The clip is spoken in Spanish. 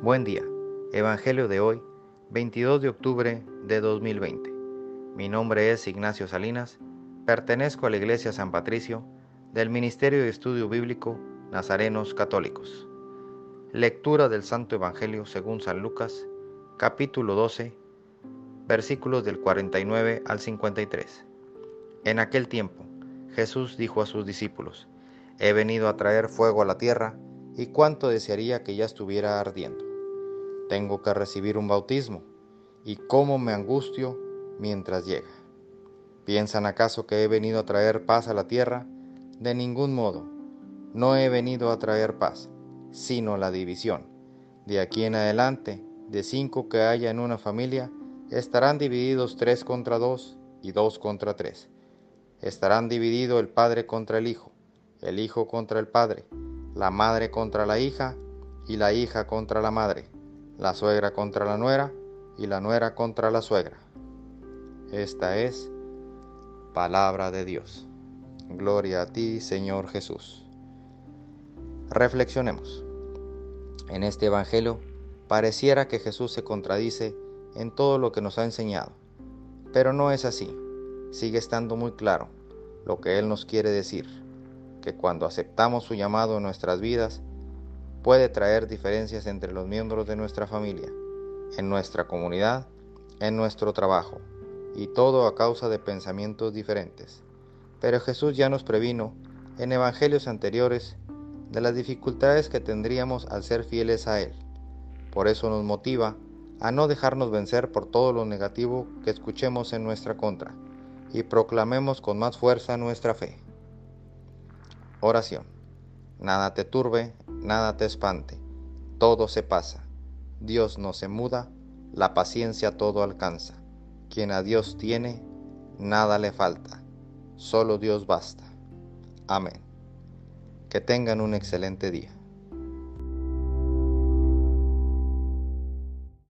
Buen día. Evangelio de hoy, 22 de octubre de 2020. Mi nombre es Ignacio Salinas, pertenezco a la Iglesia San Patricio del Ministerio de Estudio Bíblico Nazarenos Católicos. Lectura del Santo Evangelio según San Lucas, capítulo 12, versículos del 49 al 53. En aquel tiempo, Jesús dijo a sus discípulos, He venido a traer fuego a la tierra, y cuánto desearía que ya estuviera ardiendo tengo que recibir un bautismo, y cómo me angustio mientras llega. ¿Piensan acaso que he venido a traer paz a la tierra? De ningún modo. No he venido a traer paz, sino la división. De aquí en adelante, de cinco que haya en una familia, estarán divididos tres contra dos y dos contra tres. Estarán divididos el padre contra el hijo, el hijo contra el padre, la madre contra la hija y la hija contra la madre la suegra contra la nuera y la nuera contra la suegra. Esta es palabra de Dios. Gloria a ti, Señor Jesús. Reflexionemos. En este Evangelio pareciera que Jesús se contradice en todo lo que nos ha enseñado, pero no es así. Sigue estando muy claro lo que Él nos quiere decir, que cuando aceptamos su llamado en nuestras vidas, puede traer diferencias entre los miembros de nuestra familia, en nuestra comunidad, en nuestro trabajo, y todo a causa de pensamientos diferentes. Pero Jesús ya nos previno en evangelios anteriores de las dificultades que tendríamos al ser fieles a Él. Por eso nos motiva a no dejarnos vencer por todo lo negativo que escuchemos en nuestra contra y proclamemos con más fuerza nuestra fe. Oración. Nada te turbe, nada te espante, todo se pasa. Dios no se muda, la paciencia todo alcanza. Quien a Dios tiene, nada le falta, solo Dios basta. Amén. Que tengan un excelente día.